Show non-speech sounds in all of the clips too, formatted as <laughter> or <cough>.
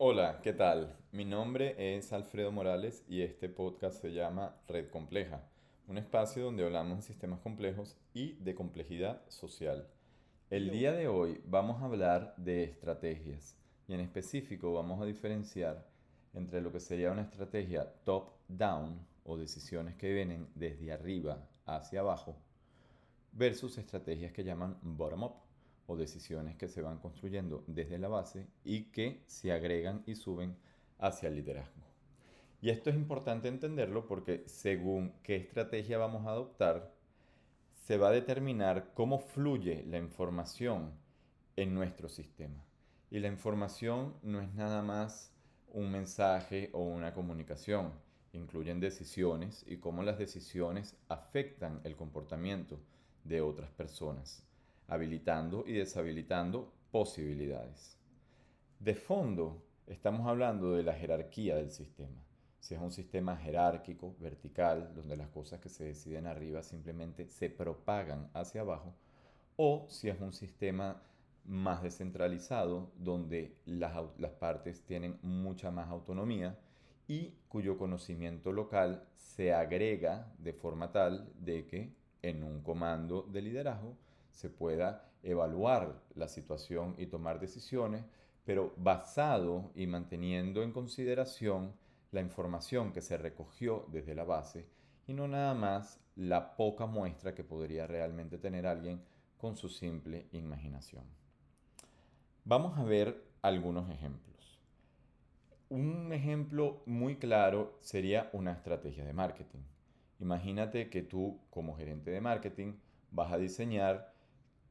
Hola, ¿qué tal? Mi nombre es Alfredo Morales y este podcast se llama Red Compleja, un espacio donde hablamos de sistemas complejos y de complejidad social. El día de hoy vamos a hablar de estrategias y en específico vamos a diferenciar entre lo que sería una estrategia top-down o decisiones que vienen desde arriba hacia abajo versus estrategias que llaman bottom-up o decisiones que se van construyendo desde la base y que se agregan y suben hacia el liderazgo. Y esto es importante entenderlo porque según qué estrategia vamos a adoptar, se va a determinar cómo fluye la información en nuestro sistema. Y la información no es nada más un mensaje o una comunicación, incluyen decisiones y cómo las decisiones afectan el comportamiento de otras personas habilitando y deshabilitando posibilidades. De fondo, estamos hablando de la jerarquía del sistema. Si es un sistema jerárquico, vertical, donde las cosas que se deciden arriba simplemente se propagan hacia abajo, o si es un sistema más descentralizado, donde las, las partes tienen mucha más autonomía y cuyo conocimiento local se agrega de forma tal de que en un comando de liderazgo se pueda evaluar la situación y tomar decisiones, pero basado y manteniendo en consideración la información que se recogió desde la base y no nada más la poca muestra que podría realmente tener alguien con su simple imaginación. Vamos a ver algunos ejemplos. Un ejemplo muy claro sería una estrategia de marketing. Imagínate que tú como gerente de marketing vas a diseñar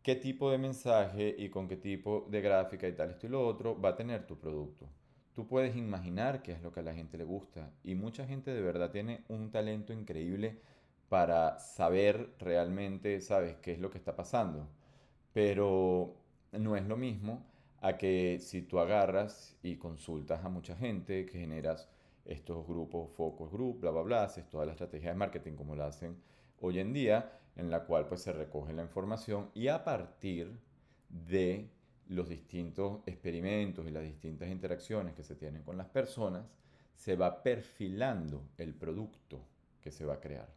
qué tipo de mensaje y con qué tipo de gráfica y tal, esto y lo otro va a tener tu producto. Tú puedes imaginar qué es lo que a la gente le gusta y mucha gente de verdad tiene un talento increíble para saber realmente, sabes, qué es lo que está pasando. Pero no es lo mismo a que si tú agarras y consultas a mucha gente, que generas estos grupos, focus group, bla, bla, bla, haces toda la estrategia de marketing como la hacen hoy en día, en la cual pues se recoge la información y a partir de los distintos experimentos y las distintas interacciones que se tienen con las personas, se va perfilando el producto que se va a crear.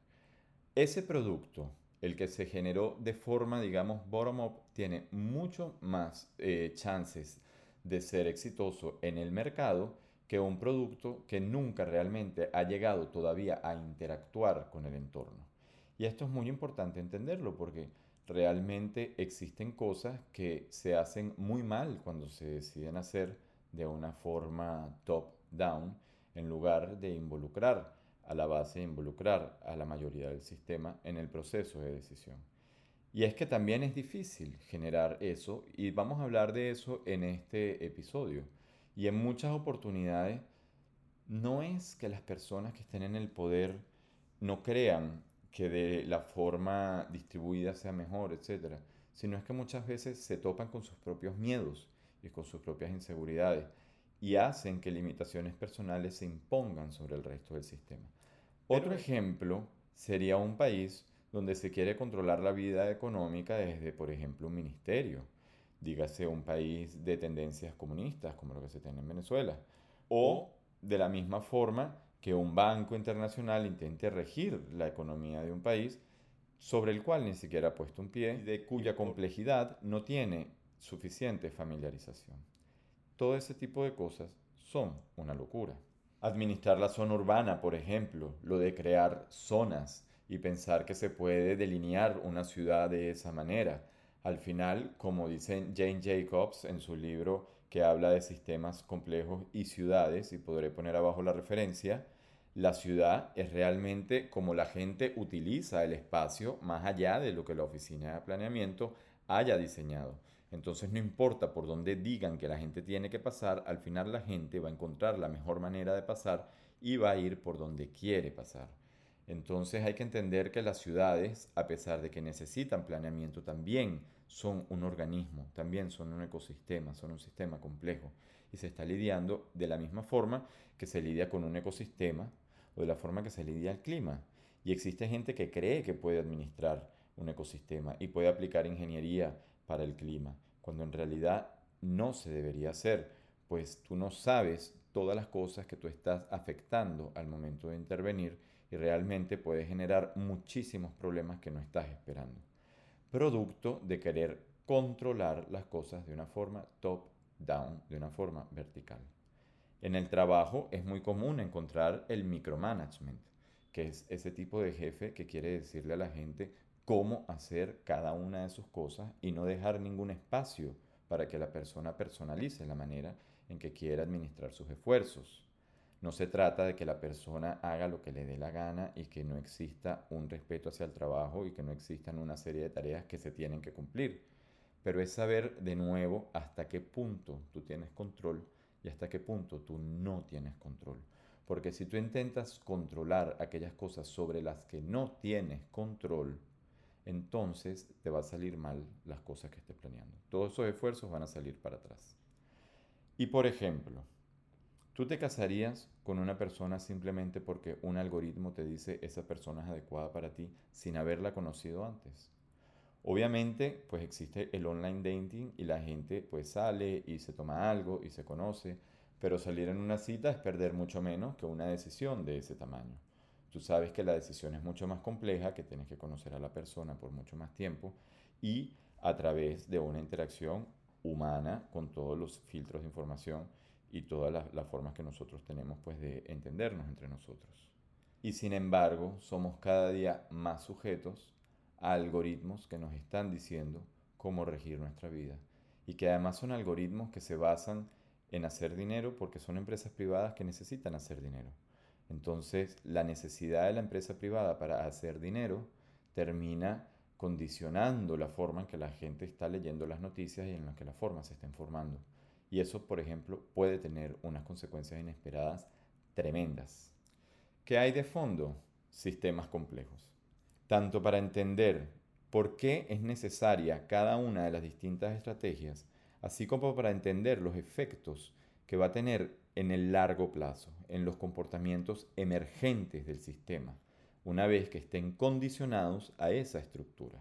Ese producto, el que se generó de forma, digamos, bottom-up, tiene mucho más eh, chances de ser exitoso en el mercado que un producto que nunca realmente ha llegado todavía a interactuar con el entorno. Y esto es muy importante entenderlo porque realmente existen cosas que se hacen muy mal cuando se deciden hacer de una forma top-down en lugar de involucrar a la base, involucrar a la mayoría del sistema en el proceso de decisión. Y es que también es difícil generar eso y vamos a hablar de eso en este episodio. Y en muchas oportunidades no es que las personas que estén en el poder no crean que de la forma distribuida sea mejor, etc. Sino es que muchas veces se topan con sus propios miedos y con sus propias inseguridades y hacen que limitaciones personales se impongan sobre el resto del sistema. Otro ejemplo sería un país donde se quiere controlar la vida económica desde, por ejemplo, un ministerio. Dígase un país de tendencias comunistas, como lo que se tiene en Venezuela. O de la misma forma que un banco internacional intente regir la economía de un país sobre el cual ni siquiera ha puesto un pie, de cuya complejidad no tiene suficiente familiarización. Todo ese tipo de cosas son una locura. Administrar la zona urbana, por ejemplo, lo de crear zonas y pensar que se puede delinear una ciudad de esa manera. Al final, como dice Jane Jacobs en su libro que habla de sistemas complejos y ciudades, y podré poner abajo la referencia, la ciudad es realmente como la gente utiliza el espacio más allá de lo que la oficina de planeamiento haya diseñado. Entonces no importa por dónde digan que la gente tiene que pasar, al final la gente va a encontrar la mejor manera de pasar y va a ir por donde quiere pasar. Entonces hay que entender que las ciudades, a pesar de que necesitan planeamiento, también son un organismo, también son un ecosistema, son un sistema complejo. Y se está lidiando de la misma forma que se lidia con un ecosistema o de la forma que se lidia el clima. Y existe gente que cree que puede administrar un ecosistema y puede aplicar ingeniería para el clima, cuando en realidad no se debería hacer, pues tú no sabes todas las cosas que tú estás afectando al momento de intervenir y realmente puede generar muchísimos problemas que no estás esperando. Producto de querer controlar las cosas de una forma top-down, de una forma vertical. En el trabajo es muy común encontrar el micromanagement, que es ese tipo de jefe que quiere decirle a la gente cómo hacer cada una de sus cosas y no dejar ningún espacio para que la persona personalice la manera en que quiere administrar sus esfuerzos. No se trata de que la persona haga lo que le dé la gana y que no exista un respeto hacia el trabajo y que no existan una serie de tareas que se tienen que cumplir. Pero es saber de nuevo hasta qué punto tú tienes control y hasta qué punto tú no tienes control. Porque si tú intentas controlar aquellas cosas sobre las que no tienes control, entonces te va a salir mal las cosas que estés planeando. Todos esos esfuerzos van a salir para atrás. Y por ejemplo, tú te casarías con una persona simplemente porque un algoritmo te dice esa persona es adecuada para ti sin haberla conocido antes. Obviamente, pues existe el online dating y la gente pues sale y se toma algo y se conoce, pero salir en una cita es perder mucho menos que una decisión de ese tamaño. Tú sabes que la decisión es mucho más compleja, que tienes que conocer a la persona por mucho más tiempo y a través de una interacción humana con todos los filtros de información y todas las, formas que nosotros tenemos pues de entendernos entre nosotros. Y sin embargo, somos cada día más sujetos a algoritmos que nos están diciendo cómo regir nuestra vida y que además son algoritmos que se basan en hacer dinero porque son empresas privadas que necesitan hacer dinero. Entonces, la necesidad de la empresa privada para hacer dinero termina condicionando la forma en que la gente está leyendo las noticias y en la que la forma se está informando. Y eso, por ejemplo, puede tener unas consecuencias inesperadas tremendas. ¿Qué hay de fondo? Sistemas complejos. Tanto para entender por qué es necesaria cada una de las distintas estrategias, así como para entender los efectos que va a tener en el largo plazo, en los comportamientos emergentes del sistema, una vez que estén condicionados a esa estructura.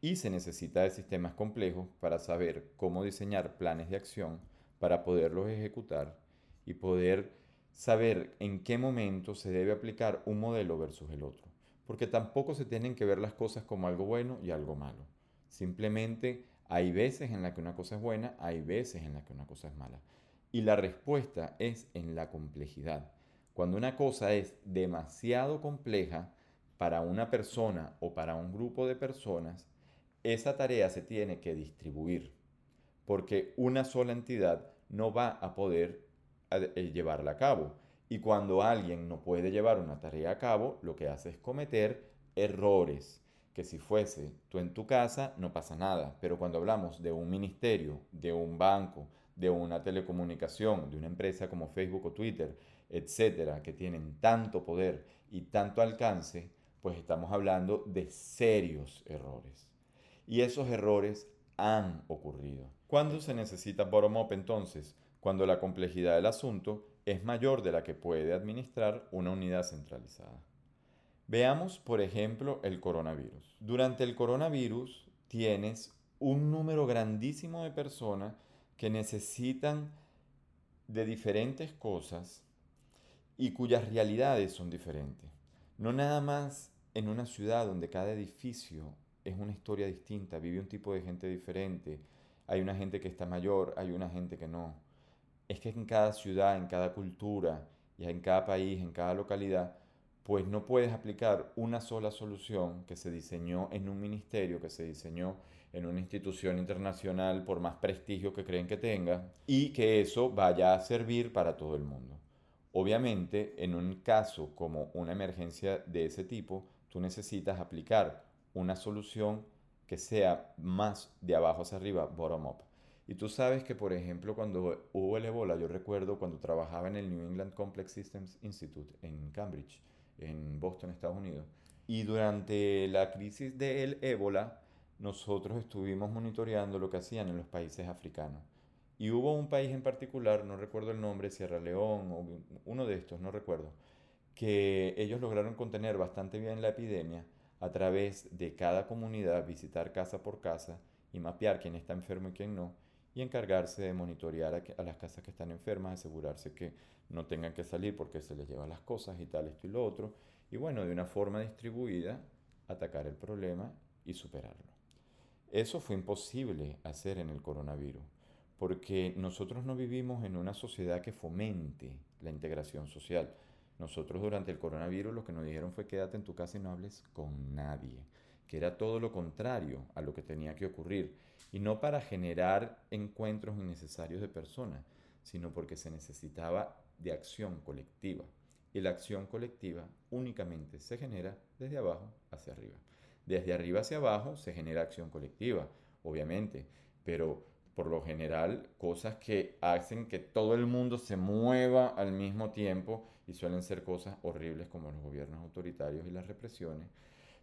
Y se necesita de sistemas complejos para saber cómo diseñar planes de acción para poderlos ejecutar y poder saber en qué momento se debe aplicar un modelo versus el otro. Porque tampoco se tienen que ver las cosas como algo bueno y algo malo. Simplemente hay veces en las que una cosa es buena, hay veces en las que una cosa es mala. Y la respuesta es en la complejidad. Cuando una cosa es demasiado compleja para una persona o para un grupo de personas, esa tarea se tiene que distribuir, porque una sola entidad no va a poder eh, llevarla a cabo. Y cuando alguien no puede llevar una tarea a cabo, lo que hace es cometer errores, que si fuese tú en tu casa no pasa nada, pero cuando hablamos de un ministerio, de un banco, de una telecomunicación, de una empresa como Facebook o Twitter, etcétera, que tienen tanto poder y tanto alcance, pues estamos hablando de serios errores. Y esos errores han ocurrido. ¿Cuándo se necesita bottom-up entonces? Cuando la complejidad del asunto es mayor de la que puede administrar una unidad centralizada. Veamos, por ejemplo, el coronavirus. Durante el coronavirus tienes un número grandísimo de personas que necesitan de diferentes cosas y cuyas realidades son diferentes. No nada más en una ciudad donde cada edificio es una historia distinta, vive un tipo de gente diferente, hay una gente que está mayor, hay una gente que no. Es que en cada ciudad, en cada cultura y en cada país, en cada localidad, pues no puedes aplicar una sola solución que se diseñó en un ministerio, que se diseñó en una institución internacional por más prestigio que creen que tenga y que eso vaya a servir para todo el mundo. Obviamente, en un caso como una emergencia de ese tipo, tú necesitas aplicar una solución que sea más de abajo hacia arriba, bottom up. Y tú sabes que, por ejemplo, cuando hubo el ébola, yo recuerdo cuando trabajaba en el New England Complex Systems Institute en Cambridge, en Boston, Estados Unidos, y durante la crisis del ébola, nosotros estuvimos monitoreando lo que hacían en los países africanos. Y hubo un país en particular, no recuerdo el nombre, Sierra León o uno de estos, no recuerdo, que ellos lograron contener bastante bien la epidemia a través de cada comunidad, visitar casa por casa y mapear quién está enfermo y quién no, y encargarse de monitorear a, las casas que están enfermas, asegurarse que no tengan que salir porque se les llevan las cosas y tal, esto y lo otro. Y bueno, de una forma distribuida, atacar el problema y superarlo. Eso fue imposible hacer en el coronavirus, porque nosotros no vivimos en una sociedad que fomente la integración social. Nosotros durante el coronavirus lo que nos dijeron fue quédate en tu casa y no hables con nadie, que era todo lo contrario a lo que tenía que ocurrir, y no para generar encuentros innecesarios de personas, sino porque se necesitaba de acción colectiva. Y la acción colectiva únicamente se genera desde abajo hacia arriba. Desde arriba hacia abajo se genera acción colectiva, obviamente, pero por lo general cosas que hacen que todo el mundo se mueva al mismo tiempo y suelen ser cosas horribles como los gobiernos autoritarios y las represiones.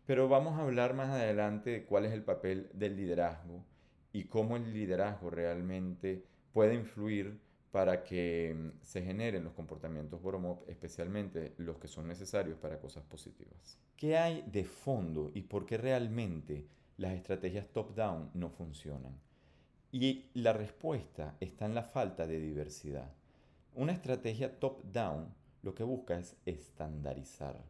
Pero vamos a hablar más adelante de cuál es el papel del liderazgo y cómo el liderazgo realmente puede influir para que mm, se generen los comportamientos bottom-up, especialmente los que son necesarios para cosas positivas. ¿Qué hay de fondo y por qué realmente las estrategias top-down no funcionan? Y la respuesta está en la falta de diversidad. Una estrategia top-down lo que busca es estandarizar.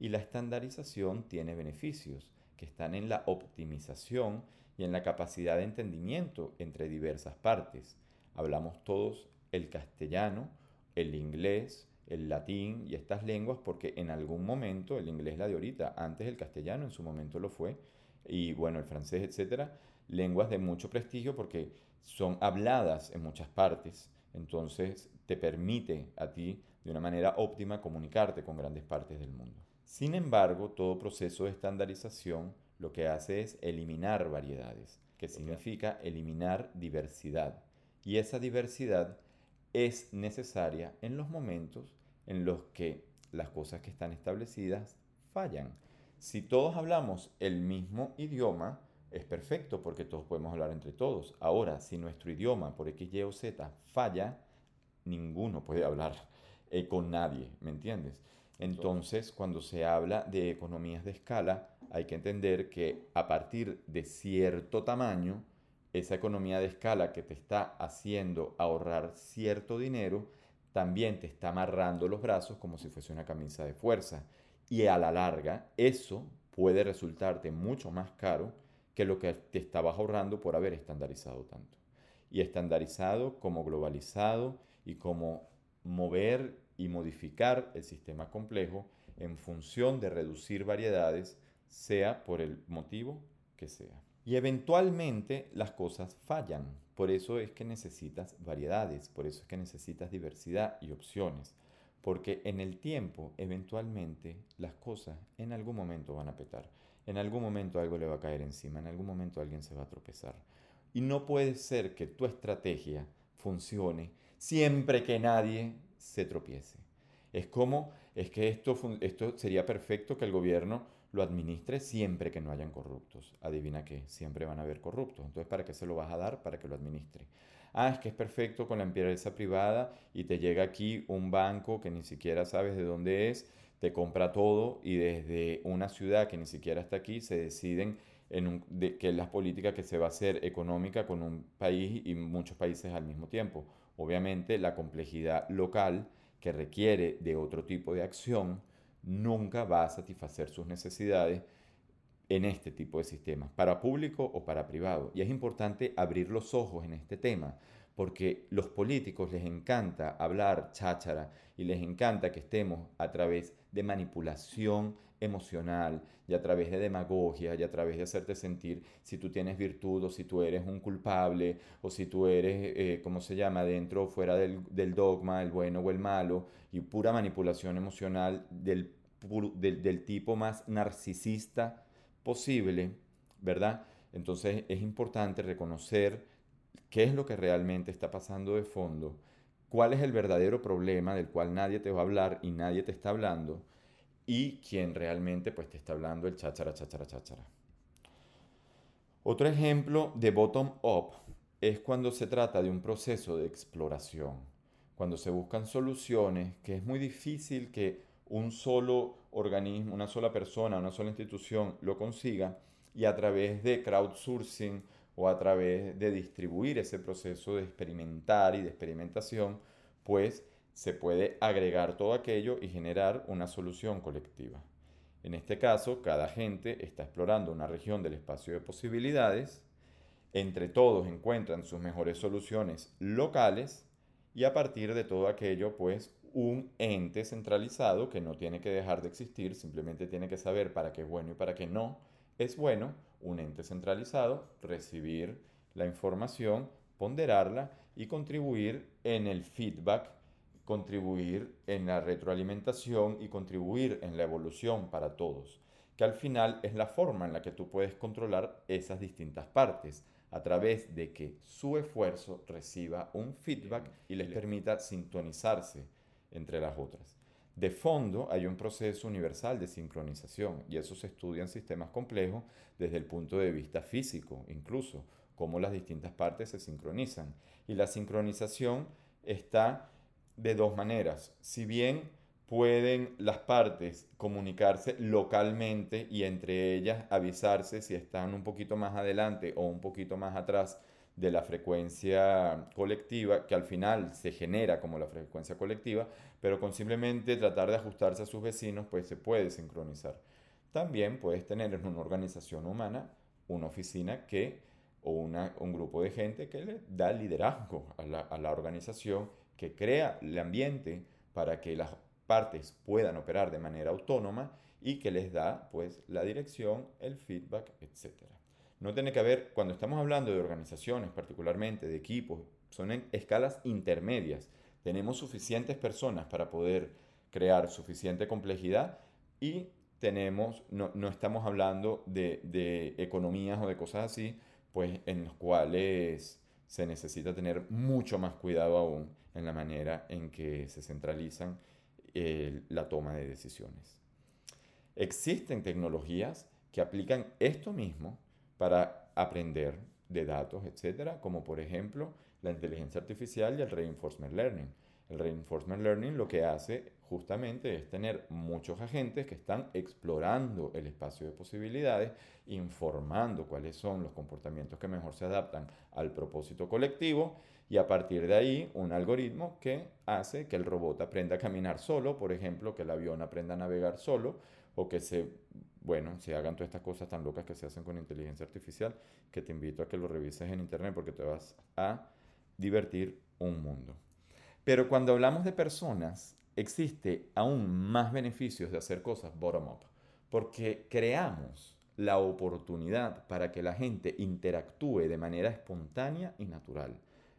Y la estandarización tiene beneficios que están en la optimización y en la capacidad de entendimiento entre diversas partes. Hablamos todos el castellano, el inglés, el latín y estas lenguas porque en algún momento el inglés la de ahorita, antes el castellano en su momento lo fue y bueno, el francés, etcétera, lenguas de mucho prestigio porque son habladas en muchas partes, entonces te permite a ti de una manera óptima comunicarte con grandes partes del mundo. Sin embargo, todo proceso de estandarización lo que hace es eliminar variedades, que significa eliminar diversidad. Y esa diversidad es necesaria en los momentos en los que las cosas que están establecidas fallan. Si todos hablamos el mismo idioma, es perfecto porque todos podemos hablar entre todos. Ahora, si nuestro idioma por X, Y o Z falla, ninguno puede hablar eh, con nadie, ¿me entiendes? Entonces, cuando se habla de economías de escala, hay que entender que a partir de cierto tamaño, esa economía de escala que te está haciendo ahorrar cierto dinero, también te está amarrando los brazos como si fuese una camisa de fuerza. Y a la larga, eso puede resultarte mucho más caro que lo que te estabas ahorrando por haber estandarizado tanto. Y estandarizado como globalizado y como mover y modificar el sistema complejo en función de reducir variedades, sea por el motivo que sea. Y eventualmente las cosas fallan. Por eso es que necesitas variedades, por eso es que necesitas diversidad y opciones. Porque en el tiempo, eventualmente, las cosas en algún momento van a petar. En algún momento algo le va a caer encima, en algún momento alguien se va a tropezar. Y no puede ser que tu estrategia funcione siempre que nadie se tropiece. Es como, es que esto, esto sería perfecto que el gobierno lo administre siempre que no hayan corruptos. Adivina qué, siempre van a haber corruptos. Entonces, ¿para qué se lo vas a dar? Para que lo administre. Ah, es que es perfecto con la empresa privada y te llega aquí un banco que ni siquiera sabes de dónde es, te compra todo y desde una ciudad que ni siquiera está aquí se deciden en un, de, que es la política que se va a hacer económica con un país y muchos países al mismo tiempo. Obviamente la complejidad local que requiere de otro tipo de acción nunca va a satisfacer sus necesidades en este tipo de sistemas, para público o para privado. Y es importante abrir los ojos en este tema, porque los políticos les encanta hablar cháchara y les encanta que estemos a través de manipulación emocional y a través de demagogia y a través de hacerte sentir si tú tienes virtud o si tú eres un culpable o si tú eres, eh, ¿cómo se llama?, dentro o fuera del, del, dogma, el bueno o el malo y pura manipulación emocional del, del, del tipo más narcisista posible, ¿verdad? Entonces es importante reconocer qué es lo que realmente está pasando de fondo, cuál es el verdadero problema del cual nadie te va a hablar y nadie te está hablando y quién realmente pues te está hablando el cháchara, cháchara, cháchara. Otro ejemplo de bottom up es cuando se trata de un proceso de exploración, cuando se buscan soluciones que es muy difícil que un solo organismo, una sola persona, una sola institución lo consiga y a través de crowdsourcing o a través de distribuir ese proceso de experimentar y de experimentación, pues se puede agregar todo aquello y generar una solución colectiva. En este caso, cada agente está explorando una región del espacio de posibilidades, entre todos encuentran sus mejores soluciones locales y a partir de todo aquello, pues un ente centralizado que no tiene que dejar de existir, simplemente tiene que saber para qué es bueno y para qué no es bueno, un ente centralizado, recibir la información, ponderarla y contribuir en el feedback contribuir en la retroalimentación y contribuir en la evolución para todos, que al final es la forma en la que tú puedes controlar esas distintas partes, a través de que su esfuerzo reciba un feedback y les permita sintonizarse entre las otras. De fondo hay un proceso universal de sincronización y eso se estudia en sistemas complejos desde el punto de vista físico, incluso cómo las distintas partes se sincronizan. Y la sincronización está de dos maneras. Si bien pueden las partes comunicarse localmente y entre ellas avisarse si están un poquito más adelante o un poquito más atrás de la frecuencia colectiva, que al final se genera como la frecuencia colectiva, pero con simplemente tratar de ajustarse a sus vecinos, pues se puede sincronizar. También puedes tener en una organización humana una oficina que, o un grupo de gente que le da liderazgo a la, a la organización que crea el ambiente para que las partes puedan operar de manera autónoma y que les da pues la dirección, el feedback, etc. No tiene que haber, cuando estamos hablando de organizaciones, particularmente de equipos, son escalas intermedias. Tenemos suficientes personas para poder crear suficiente complejidad y tenemos, no, no estamos hablando de, de, economías o de cosas así, pues en los cuales se necesita tener mucho más cuidado aún en la manera en que se centralizan eh, la toma de decisiones. Existen tecnologías que aplican esto mismo para aprender de datos, etcétera, como por ejemplo la inteligencia artificial y el reinforcement learning. El reinforcement learning lo que hace justamente es tener muchos agentes que están explorando el espacio de posibilidades, informando cuáles son los comportamientos que mejor se adaptan al propósito colectivo y a partir de ahí un algoritmo que hace que el robot aprenda a caminar solo, por ejemplo, que el avión aprenda a navegar solo o que se, bueno, se hagan todas estas cosas tan locas que se hacen con inteligencia artificial, que te invito a que lo revises en internet porque te vas a divertir un mundo. Pero cuando hablamos de personas, existe aún más beneficios de hacer cosas bottom-up, porque creamos la oportunidad para que la gente interactúe de manera espontánea y natural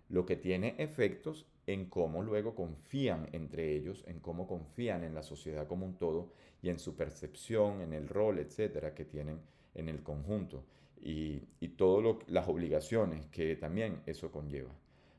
lo que tiene efectos en cómo luego confían entre ellos, en cómo confían en la sociedad como un todo y en su percepción, en el rol, etcétera, que tienen en el conjunto y, y todas las obligaciones que también eso conlleva.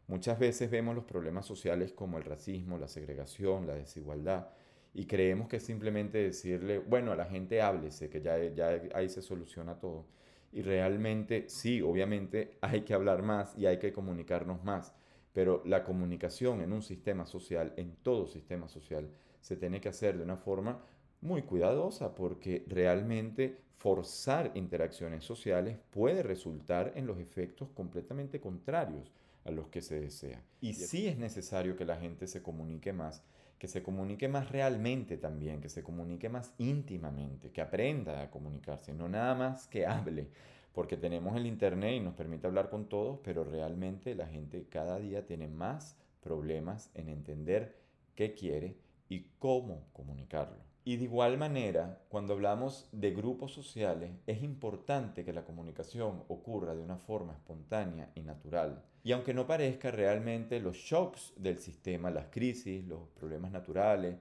Muchas veces vemos los problemas sociales como el racismo, la segregación, la desigualdad, y creemos que simplemente decirle, bueno, a la gente háblese, que ya, ya ahí se soluciona todo. Y realmente sí, obviamente hay que hablar más y hay que comunicarnos más, pero la comunicación en un sistema social, en todo sistema social, se tiene que hacer de una forma muy cuidadosa porque realmente forzar interacciones sociales puede resultar en los efectos completamente contrarios a los que se desea. Y sí es necesario que la gente se comunique más, que se comunique más realmente también, que se comunique más íntimamente, que aprenda a comunicarse, no nada más que <laughs> hable, porque tenemos el Internet y nos permite hablar con todos, pero realmente la gente cada día tiene más problemas en entender qué quiere y cómo comunicarlo. Y de igual manera, cuando hablamos de grupos sociales, es importante que la comunicación ocurra de una forma espontánea y natural. Y aunque no parezca realmente los shocks del sistema, las crisis, los problemas naturales,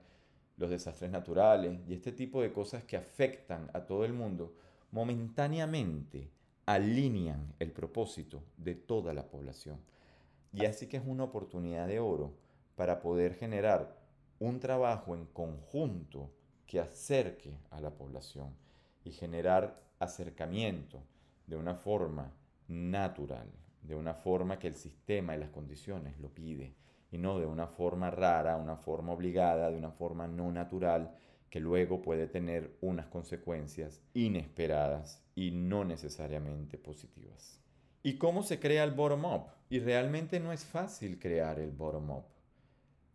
los desastres naturales y este tipo de cosas que afectan a todo el mundo, momentáneamente alinean el propósito de toda la población. Y así que es una oportunidad de oro para poder generar un trabajo en conjunto que acerque a la población y generar acercamiento de una forma natural, de una forma que el sistema y las condiciones lo pide, y no de una forma rara, una forma obligada, de una forma no natural, que luego puede tener unas consecuencias inesperadas y no necesariamente positivas. ¿Y cómo se crea el bottom-up? Y realmente no es fácil crear el bottom-up.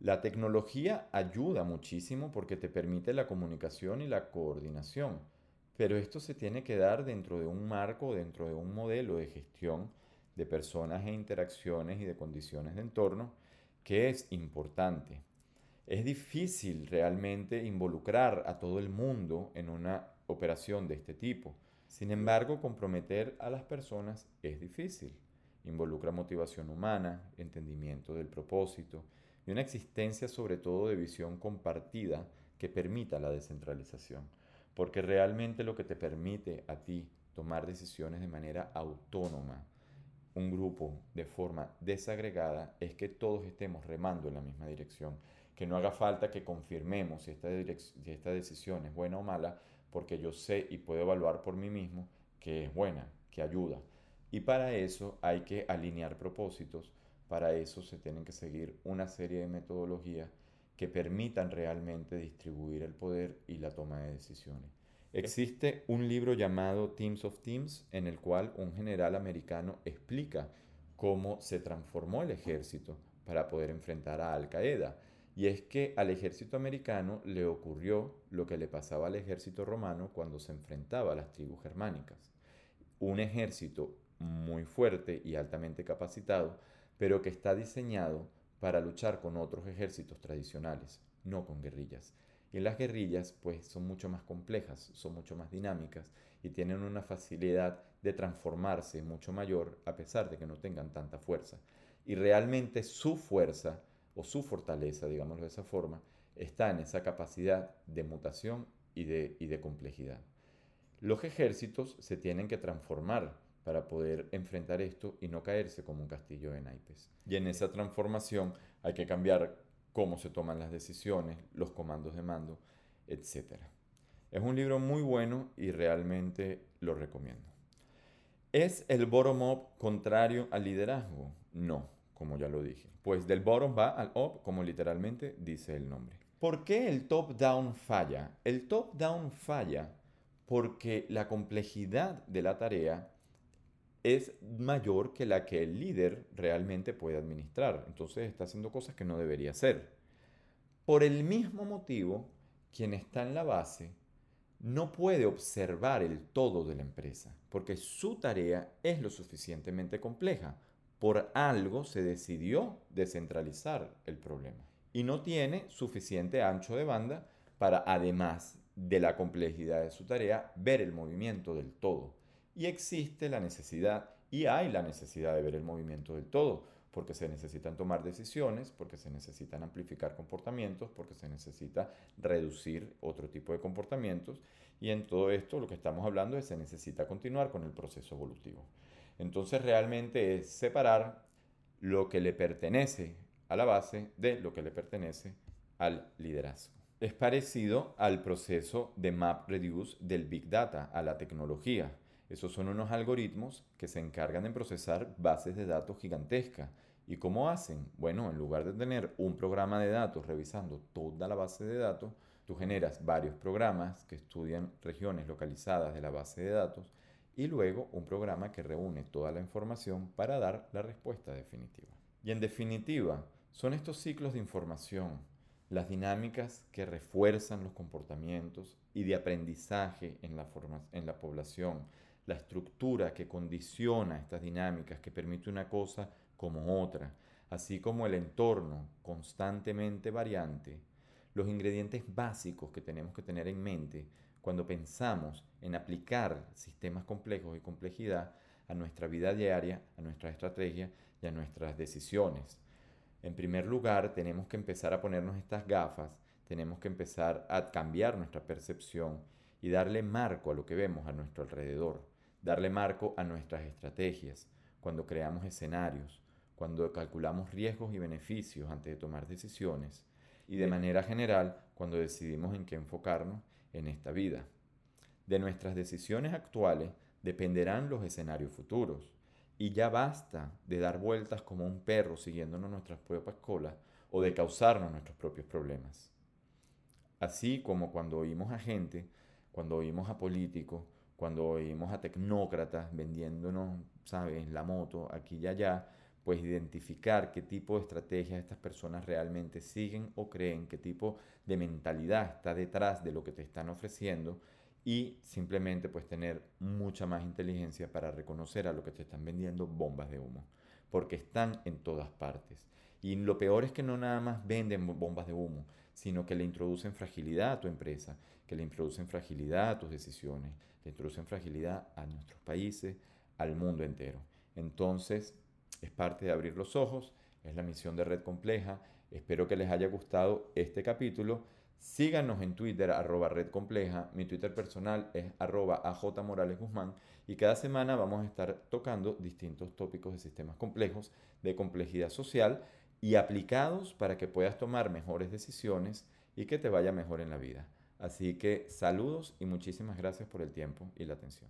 La tecnología ayuda muchísimo porque te permite la comunicación y la coordinación, pero esto se tiene que dar dentro de un marco, dentro de un modelo de gestión de personas e interacciones y de condiciones de entorno que es importante. Es difícil realmente involucrar a todo el mundo en una operación de este tipo. Sin embargo, comprometer a las personas es difícil. Involucra motivación humana, entendimiento del propósito y una existencia sobre todo de visión compartida que permita la descentralización. Porque realmente lo que te permite a ti tomar decisiones de manera autónoma, un grupo de forma desagregada, es que todos estemos remando en la misma dirección. Que no haga falta que confirmemos si esta, si esta decisión es buena o mala, porque yo sé y puedo evaluar por mí mismo que es buena, que ayuda. Y para eso hay que alinear propósitos, para eso se tienen que seguir una serie de metodologías que permitan realmente distribuir el poder y la toma de decisiones. Existe un libro llamado Teams of Teams en el cual un general americano explica cómo se transformó el ejército para poder enfrentar a Al Qaeda y es que al ejército americano le ocurrió lo que le pasaba al ejército romano cuando se enfrentaba a las tribus germánicas. Un ejército muy fuerte y altamente capacitado, pero que está diseñado para luchar con otros ejércitos tradicionales, no con guerrillas. Y las guerrillas pues son mucho más complejas, son mucho más dinámicas y tienen una facilidad de transformarse mucho mayor a pesar de que no tengan tanta fuerza. Y realmente su fuerza o su fortaleza, digámoslo de esa forma, está en esa capacidad de mutación y de, y de complejidad. Los ejércitos se tienen que transformar para poder enfrentar esto y no caerse como un castillo de naipes. Y en esa transformación hay que cambiar cómo se toman las decisiones, los comandos de mando, etc. Es un libro muy bueno y realmente lo recomiendo. ¿Es el bottom-up contrario al liderazgo? No, como ya lo dije. Pues del bottom va al up, como literalmente dice el nombre. ¿Por qué el top-down falla? El top-down falla porque la complejidad de la tarea es mayor que la que el líder realmente puede administrar. Entonces está haciendo cosas que no debería hacer. Por el mismo motivo, quien está en la base no puede observar el todo de la empresa, porque su tarea es lo suficientemente compleja por algo se decidió descentralizar el problema y no tiene suficiente ancho de banda para, además de la complejidad de su tarea, ver el movimiento del todo. Y existe la necesidad, y hay la necesidad de ver el movimiento del todo, porque se necesitan tomar decisiones, porque se necesitan amplificar comportamientos, porque se necesita reducir otro tipo de comportamientos, y en todo esto lo que estamos hablando es que se necesita continuar con el proceso evolutivo. Entonces realmente es separar lo que le pertenece a la base de lo que le pertenece al liderazgo. Es parecido al proceso de MapReduce del Big Data, a la tecnología. Esos son unos algoritmos que se encargan de procesar bases de datos gigantescas. ¿Y cómo hacen? Bueno, en lugar de tener un programa de datos revisando toda la base de datos, tú generas varios programas que estudian regiones localizadas de la base de datos y luego un programa que reúne toda la información para dar la respuesta definitiva. Y en definitiva, son estos ciclos de información, las dinámicas que refuerzan los comportamientos y de aprendizaje en la, en la población, la estructura que condiciona estas dinámicas, que permite una cosa como otra, así como el entorno constantemente variante, los ingredientes básicos que tenemos que tener en mente cuando pensamos en aplicar sistemas complejos y complejidad a nuestra vida diaria, a nuestra estrategia y a nuestras decisiones. En primer lugar, tenemos que empezar a ponernos estas gafas, tenemos que empezar a cambiar nuestra percepción y darle marco a lo que vemos a nuestro alrededor, darle marco a nuestras estrategias, cuando creamos escenarios, cuando calculamos riesgos y beneficios antes de tomar decisiones y de manera general cuando decidimos en qué enfocarnos en esta vida. De nuestras decisiones actuales dependerán los escenarios futuros. Y ya basta de dar vueltas como un perro siguiéndonos nuestras propias colas o de causarnos nuestros propios problemas. Así como cuando oímos a gente, cuando oímos a políticos, cuando oímos a tecnócratas vendiéndonos, ¿sabes?, la moto aquí y allá, pues identificar qué tipo de estrategias estas personas realmente siguen o creen, qué tipo de mentalidad está detrás de lo que te están ofreciendo y simplemente pues tener mucha más inteligencia para reconocer a lo que te están vendiendo bombas de humo, porque están en todas partes. Y lo peor es que no nada más venden bombas de humo, sino que le introducen fragilidad a tu empresa, que le introducen fragilidad a tus decisiones, le introducen fragilidad a nuestros países, al mundo entero. Entonces, es parte de abrir los ojos, es la misión de Red Compleja. Espero que les haya gustado este capítulo. Síganos en Twitter, arroba Red Compleja. Mi Twitter personal es arroba AJ Morales Guzmán. Y cada semana vamos a estar tocando distintos tópicos de sistemas complejos, de complejidad social y aplicados para que puedas tomar mejores decisiones y que te vaya mejor en la vida. Así que saludos y muchísimas gracias por el tiempo y la atención.